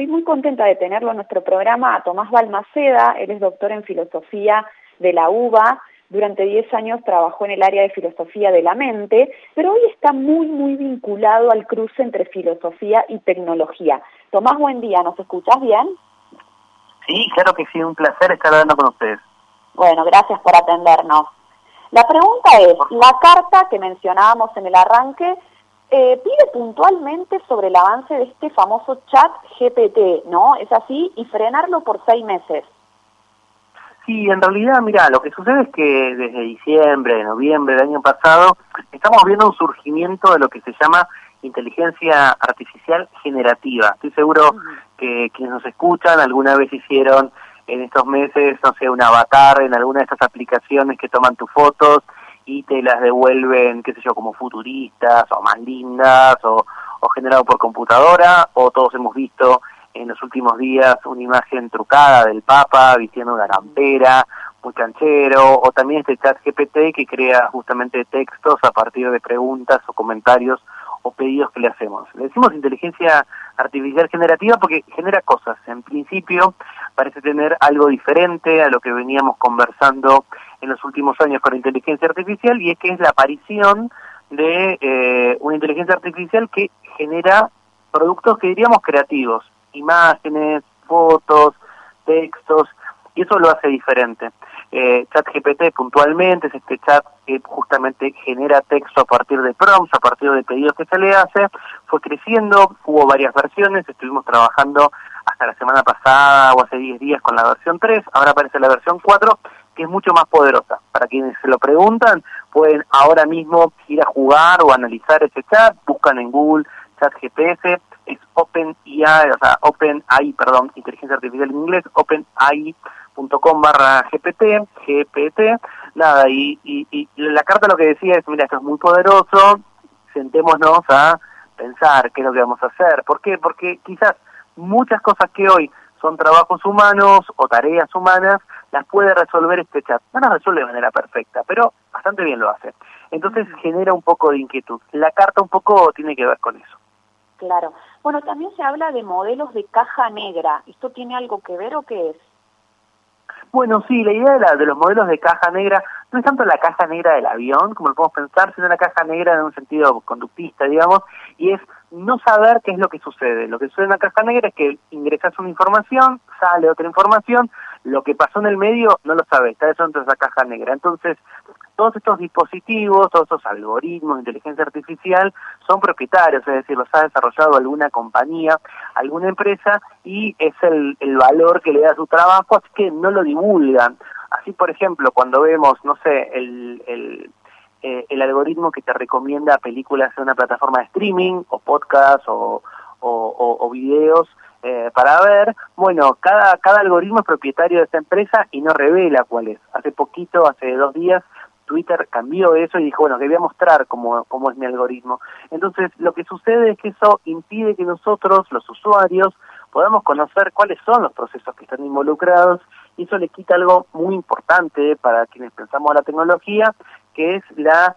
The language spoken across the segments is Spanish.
estoy muy contenta de tenerlo en nuestro programa a Tomás Balmaceda, él es doctor en filosofía de la UBA, durante 10 años trabajó en el área de filosofía de la mente, pero hoy está muy, muy vinculado al cruce entre filosofía y tecnología. Tomás, buen día, ¿nos escuchás bien? Sí, claro que sí, un placer estar hablando con ustedes. Bueno, gracias por atendernos. La pregunta es, la carta que mencionábamos en el arranque eh, pide puntualmente sobre el avance de este famoso chat GPT, ¿no? ¿Es así? Y frenarlo por seis meses. Sí, en realidad, mira, lo que sucede es que desde diciembre, noviembre del año pasado, estamos viendo un surgimiento de lo que se llama inteligencia artificial generativa. Estoy seguro que quienes nos escuchan alguna vez hicieron en estos meses, no sé, un avatar en alguna de estas aplicaciones que toman tus fotos y te las devuelven, qué sé yo, como futuristas o más lindas o, o generado por computadora, o todos hemos visto en los últimos días una imagen trucada del Papa vistiendo una campera, muy canchero, o también este chat GPT que crea justamente textos a partir de preguntas o comentarios o pedidos que le hacemos. Le decimos inteligencia artificial generativa porque genera cosas. En principio parece tener algo diferente a lo que veníamos conversando en los últimos años con inteligencia artificial y es que es la aparición de eh, una inteligencia artificial que genera productos que diríamos creativos, imágenes, fotos, textos, y eso lo hace diferente. Eh, ChatGPT puntualmente es este chat que justamente genera texto a partir de prompts, a partir de pedidos que se le hace, fue creciendo, hubo varias versiones, estuvimos trabajando hasta la semana pasada o hace 10 días con la versión 3, ahora aparece la versión 4, es mucho más poderosa. Para quienes se lo preguntan, pueden ahora mismo ir a jugar o analizar ese chat, buscan en Google chat GPS, es OpenAI, o sea, OpenAI, perdón, inteligencia artificial en inglés, OpenAI.com barra GPT, GPT, nada, y, y, y la carta lo que decía es, mira, esto es muy poderoso, sentémonos a pensar qué es lo que vamos a hacer. ¿Por qué? Porque quizás muchas cosas que hoy son trabajos humanos o tareas humanas, las puede resolver este chat. No las resuelve de manera perfecta, pero bastante bien lo hace. Entonces genera un poco de inquietud. La carta un poco tiene que ver con eso. Claro. Bueno, también se habla de modelos de caja negra. ¿Esto tiene algo que ver o qué es? Bueno, sí, la idea de, la, de los modelos de caja negra no es tanto la caja negra del avión, como lo podemos pensar, sino la caja negra en un sentido conductista, digamos, y es no saber qué es lo que sucede. Lo que sucede en la caja negra es que ingresas una información, sale otra información, lo que pasó en el medio no lo sabes, está dentro de esa caja negra. Entonces, todos estos dispositivos, todos estos algoritmos de inteligencia artificial son propietarios, es decir, los ha desarrollado alguna compañía, alguna empresa y es el, el valor que le da su trabajo, así que no lo divulgan. Así, por ejemplo, cuando vemos, no sé, el, el, eh, el algoritmo que te recomienda películas en una plataforma de streaming o podcast o, o, videos, eh, para ver, bueno, cada, cada algoritmo es propietario de esta empresa y no revela cuál es. Hace poquito, hace dos días, Twitter cambió eso y dijo, bueno, que voy a mostrar cómo, cómo es mi algoritmo. Entonces, lo que sucede es que eso impide que nosotros, los usuarios, podamos conocer cuáles son los procesos que están involucrados y eso le quita algo muy importante para quienes pensamos en la tecnología, que es la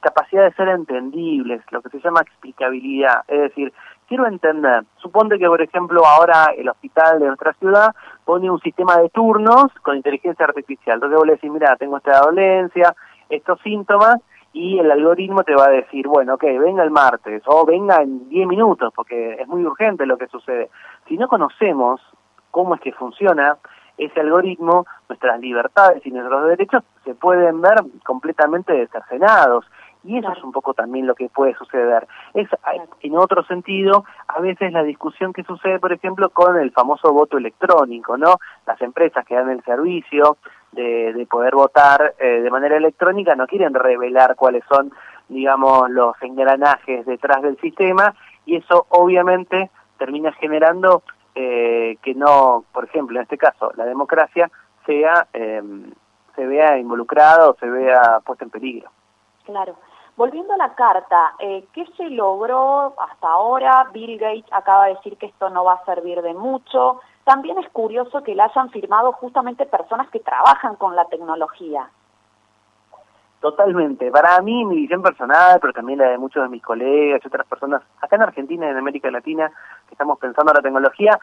capacidad de ser entendibles, lo que se llama explicabilidad. Es decir, quiero entender, suponte que por ejemplo ahora el hospital de nuestra ciudad pone un sistema de turnos con inteligencia artificial. Entonces vos le decís, mira, tengo esta dolencia, estos síntomas, y el algoritmo te va a decir, bueno, ok, venga el martes o venga en 10 minutos, porque es muy urgente lo que sucede. Si no conocemos cómo es que funciona ese algoritmo, nuestras libertades y nuestros derechos se pueden ver completamente cercenados. Y eso es un poco también lo que puede suceder. Es, en otro sentido, a veces la discusión que sucede, por ejemplo, con el famoso voto electrónico, ¿no? Las empresas que dan el servicio de, de poder votar eh, de manera electrónica no quieren revelar cuáles son, digamos, los engranajes detrás del sistema y eso obviamente termina generando eh, que no, por ejemplo, en este caso, la democracia sea eh, se vea involucrada o se vea puesta en peligro. Claro. Volviendo a la carta, eh, ¿qué se logró hasta ahora? Bill Gates acaba de decir que esto no va a servir de mucho. También es curioso que la hayan firmado justamente personas que trabajan con la tecnología. Totalmente. Para mí, mi visión personal, pero también la de muchos de mis colegas y otras personas acá en Argentina y en América Latina que estamos pensando en la tecnología,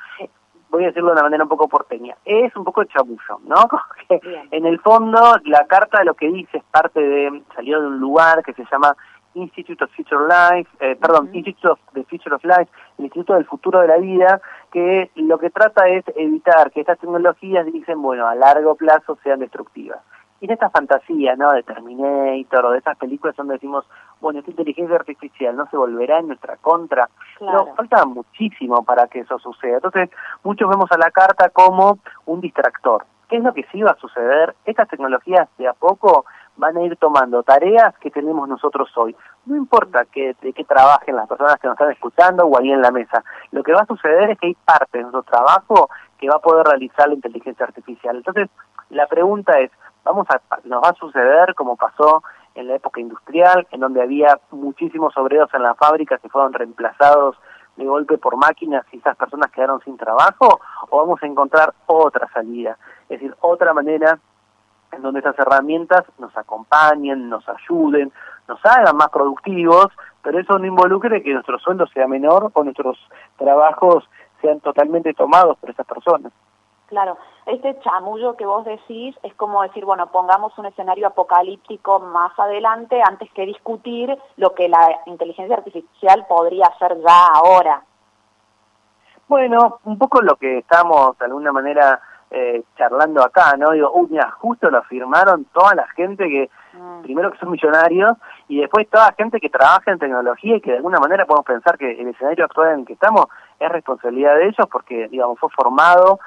voy a decirlo de una manera un poco porteña, es un poco chabullo, ¿no? en el fondo la carta lo que dice es parte de, salió de un lugar que se llama Institute of Future Life, eh, perdón, Institute of the Future of Life, el Instituto del Futuro de la Vida, que lo que trata es evitar que estas tecnologías dicen, bueno, a largo plazo sean destructivas. Y en esta fantasía, ¿no? De Terminator o de estas películas donde decimos, bueno, esta inteligencia artificial no se volverá en nuestra contra. Claro. No, falta muchísimo para que eso suceda. Entonces, muchos vemos a la carta como un distractor. ¿Qué es lo que sí va a suceder? Estas tecnologías de a poco van a ir tomando tareas que tenemos nosotros hoy. No importa que, de qué trabajen las personas que nos están escuchando o ahí en la mesa. Lo que va a suceder es que hay parte de nuestro trabajo que va a poder realizar la inteligencia artificial. Entonces, la pregunta es, vamos a, nos va a suceder como pasó en la época industrial, en donde había muchísimos obreros en la fábrica que fueron reemplazados de golpe por máquinas y esas personas quedaron sin trabajo, o vamos a encontrar otra salida, es decir, otra manera en donde esas herramientas nos acompañen, nos ayuden, nos hagan más productivos, pero eso no involucre que nuestro sueldo sea menor o nuestros trabajos sean totalmente tomados por esas personas. Claro, este chamullo que vos decís es como decir, bueno, pongamos un escenario apocalíptico más adelante antes que discutir lo que la inteligencia artificial podría hacer ya ahora. Bueno, un poco lo que estamos de alguna manera eh, charlando acá, ¿no? Digo, uy, mira, justo lo firmaron toda la gente que, mm. primero que son millonarios, y después toda la gente que trabaja en tecnología y que de alguna manera podemos pensar que el escenario actual en el que estamos es responsabilidad de ellos porque, digamos, fue formado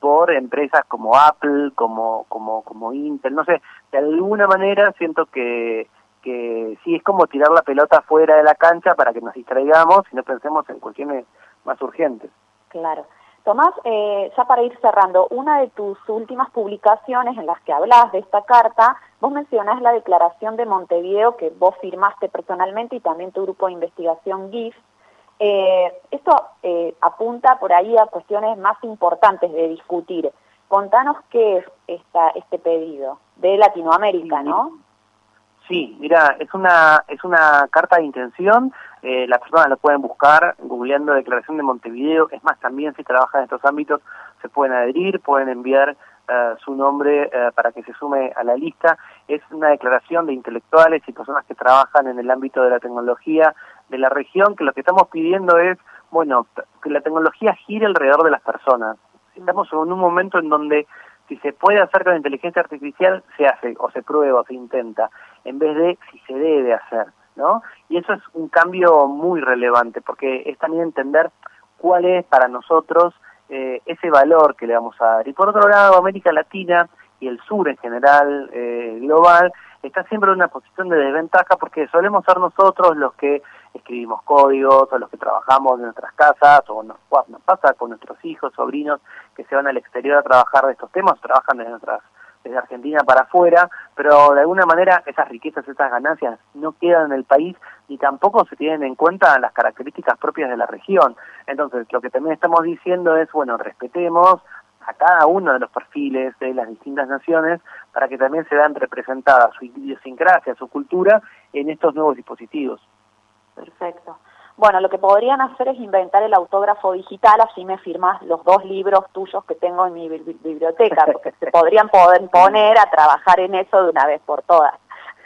por empresas como Apple, como, como, como Intel, no sé, de alguna manera siento que, que sí es como tirar la pelota fuera de la cancha para que nos distraigamos y no pensemos en cuestiones más urgentes. Claro. Tomás, eh, ya para ir cerrando, una de tus últimas publicaciones en las que hablas de esta carta, vos mencionás la declaración de Montevideo que vos firmaste personalmente y también tu grupo de investigación GIF, eh, esto eh, apunta por ahí a cuestiones más importantes de discutir. Contanos qué es esta, este pedido de Latinoamérica, ¿no? Sí, mira, es una es una carta de intención. Eh, las personas la pueden buscar googleando Declaración de Montevideo. Es más, también si trabajan en estos ámbitos se pueden adherir, pueden enviar eh, su nombre para que se sume a la lista. Es una declaración de intelectuales y personas que trabajan en el ámbito de la tecnología de la región, que lo que estamos pidiendo es, bueno, que la tecnología gire alrededor de las personas. Estamos en un momento en donde si se puede hacer con inteligencia artificial, se hace, o se prueba, o se intenta, en vez de si se debe hacer, ¿no? Y eso es un cambio muy relevante, porque es también entender cuál es para nosotros eh, ese valor que le vamos a dar. Y por otro lado, América Latina y el sur en general, eh, global, está siempre en una posición de desventaja porque solemos ser nosotros los que escribimos códigos o los que trabajamos en nuestras casas o nos, nos pasa con nuestros hijos, sobrinos que se van al exterior a trabajar de estos temas, trabajan desde nuestras desde Argentina para afuera, pero de alguna manera esas riquezas, esas ganancias no quedan en el país y tampoco se tienen en cuenta las características propias de la región. Entonces, lo que también estamos diciendo es, bueno, respetemos a cada uno de los perfiles de las distintas naciones para que también se vean representadas su idiosincrasia, su cultura en estos nuevos dispositivos. Perfecto. Bueno, lo que podrían hacer es inventar el autógrafo digital, así me firmas los dos libros tuyos que tengo en mi biblioteca, porque se podrían poder poner a trabajar en eso de una vez por todas.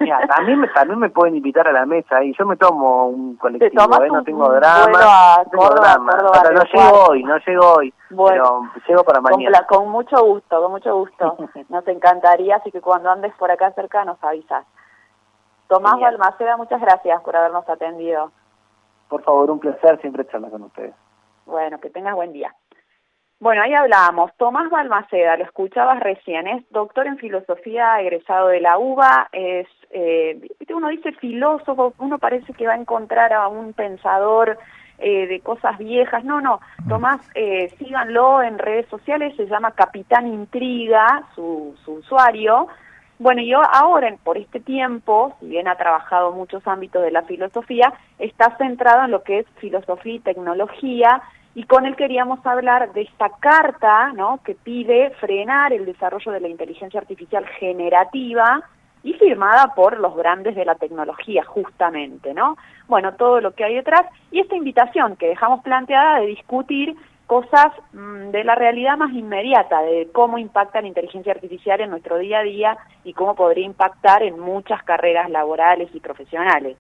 Mira, también, también me pueden invitar a la mesa y yo me tomo un colectivo, ¿eh? no tengo drama. no drama. no llego hoy, no llego hoy, bueno, pero llego para mañana. Con, con mucho gusto, con mucho gusto. Nos encantaría, así que cuando andes por acá cerca nos avisas. Tomás Balmaceda, muchas gracias por habernos atendido. Por favor, un placer siempre charlar con ustedes. Bueno, que tengas buen día. Bueno, ahí hablábamos. Tomás Balmaceda, lo escuchabas recién, es doctor en filosofía, egresado de la UBA, es, eh, uno dice filósofo, uno parece que va a encontrar a un pensador eh, de cosas viejas. No, no, mm. Tomás, eh, síganlo en redes sociales, se llama Capitán Intriga, su, su usuario, bueno, yo ahora, por este tiempo, si bien ha trabajado muchos ámbitos de la filosofía, está centrado en lo que es filosofía y tecnología, y con él queríamos hablar de esta carta, ¿no?, que pide frenar el desarrollo de la inteligencia artificial generativa y firmada por los grandes de la tecnología, justamente, ¿no? Bueno, todo lo que hay detrás y esta invitación que dejamos planteada de discutir cosas mm, de la realidad más inmediata, de cómo impacta la inteligencia artificial en nuestro día a día y cómo podría impactar en muchas carreras laborales y profesionales.